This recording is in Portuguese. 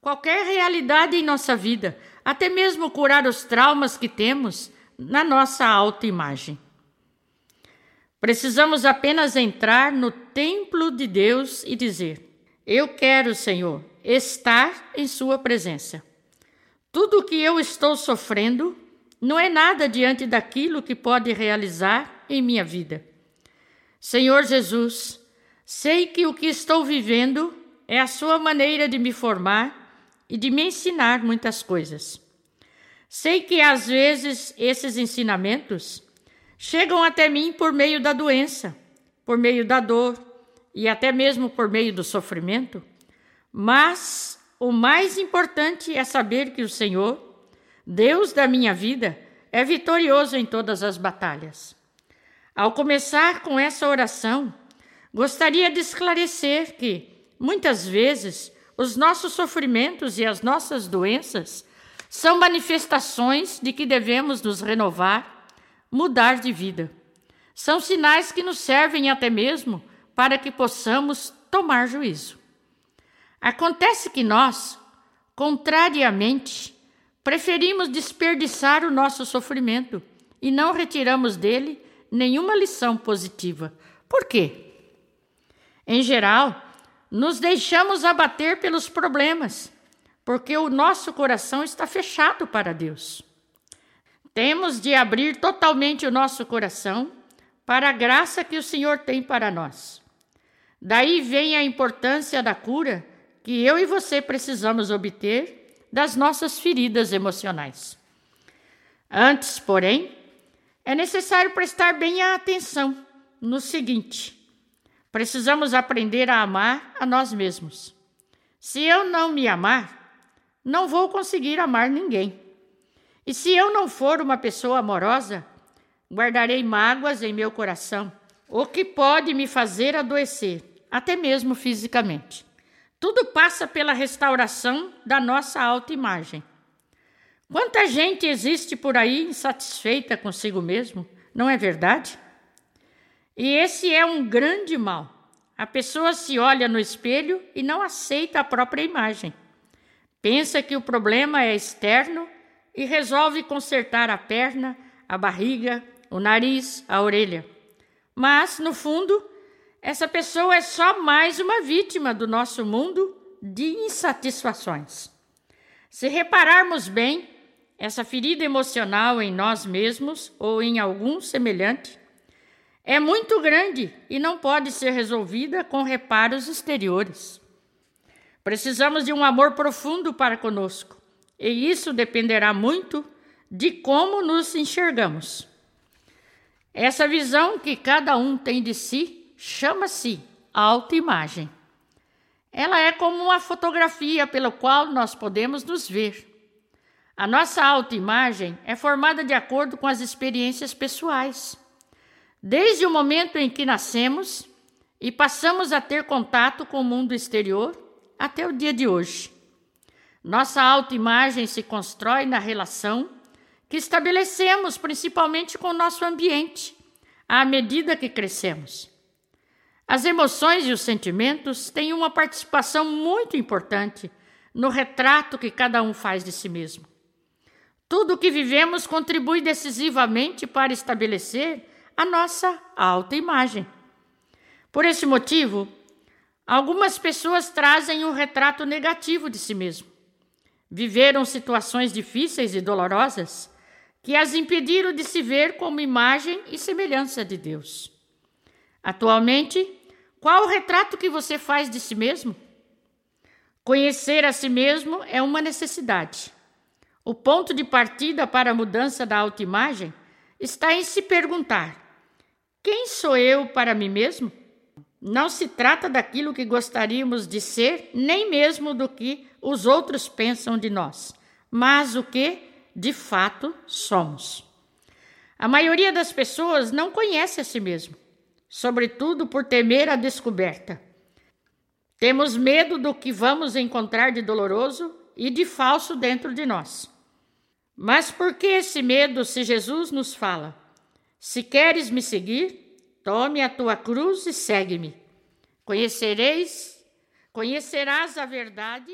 qualquer realidade em nossa vida, até mesmo curar os traumas que temos na nossa autoimagem. Precisamos apenas entrar no templo de Deus e dizer: Eu quero, Senhor, estar em Sua presença. Tudo o que eu estou sofrendo não é nada diante daquilo que pode realizar em minha vida. Senhor Jesus, sei que o que estou vivendo é a Sua maneira de me formar e de me ensinar muitas coisas. Sei que às vezes esses ensinamentos chegam até mim por meio da doença, por meio da dor e até mesmo por meio do sofrimento, mas o mais importante é saber que o Senhor, Deus da minha vida, é vitorioso em todas as batalhas. Ao começar com essa oração, gostaria de esclarecer que, muitas vezes, os nossos sofrimentos e as nossas doenças são manifestações de que devemos nos renovar mudar de vida. São sinais que nos servem até mesmo para que possamos tomar juízo. Acontece que nós, contrariamente, preferimos desperdiçar o nosso sofrimento e não retiramos dele nenhuma lição positiva. Por quê? Em geral, nos deixamos abater pelos problemas, porque o nosso coração está fechado para Deus. Temos de abrir totalmente o nosso coração para a graça que o Senhor tem para nós. Daí vem a importância da cura que eu e você precisamos obter das nossas feridas emocionais. Antes, porém, é necessário prestar bem a atenção no seguinte: precisamos aprender a amar a nós mesmos. Se eu não me amar, não vou conseguir amar ninguém. E se eu não for uma pessoa amorosa, guardarei mágoas em meu coração, o que pode me fazer adoecer, até mesmo fisicamente. Tudo passa pela restauração da nossa autoimagem. Quanta gente existe por aí insatisfeita consigo mesmo, não é verdade? E esse é um grande mal. A pessoa se olha no espelho e não aceita a própria imagem. Pensa que o problema é externo e resolve consertar a perna, a barriga, o nariz, a orelha. Mas, no fundo, essa pessoa é só mais uma vítima do nosso mundo de insatisfações. Se repararmos bem, essa ferida emocional em nós mesmos ou em algum semelhante é muito grande e não pode ser resolvida com reparos exteriores. Precisamos de um amor profundo para conosco e isso dependerá muito de como nos enxergamos. Essa visão que cada um tem de si chama-se autoimagem. Ela é como uma fotografia pela qual nós podemos nos ver. A nossa autoimagem é formada de acordo com as experiências pessoais. Desde o momento em que nascemos e passamos a ter contato com o mundo exterior até o dia de hoje. Nossa autoimagem se constrói na relação que estabelecemos principalmente com o nosso ambiente, à medida que crescemos. As emoções e os sentimentos têm uma participação muito importante no retrato que cada um faz de si mesmo. Tudo o que vivemos contribui decisivamente para estabelecer a nossa autoimagem. Por esse motivo, algumas pessoas trazem um retrato negativo de si mesmo Viveram situações difíceis e dolorosas que as impediram de se ver como imagem e semelhança de Deus. Atualmente, qual o retrato que você faz de si mesmo? Conhecer a si mesmo é uma necessidade. O ponto de partida para a mudança da autoimagem está em se perguntar: quem sou eu para mim mesmo? Não se trata daquilo que gostaríamos de ser, nem mesmo do que os outros pensam de nós, mas o que de fato somos. A maioria das pessoas não conhece a si mesmo, sobretudo por temer a descoberta. Temos medo do que vamos encontrar de doloroso e de falso dentro de nós. Mas por que esse medo se Jesus nos fala? Se queres me seguir, Tome a tua cruz e segue-me. Conhecereis, conhecerás a verdade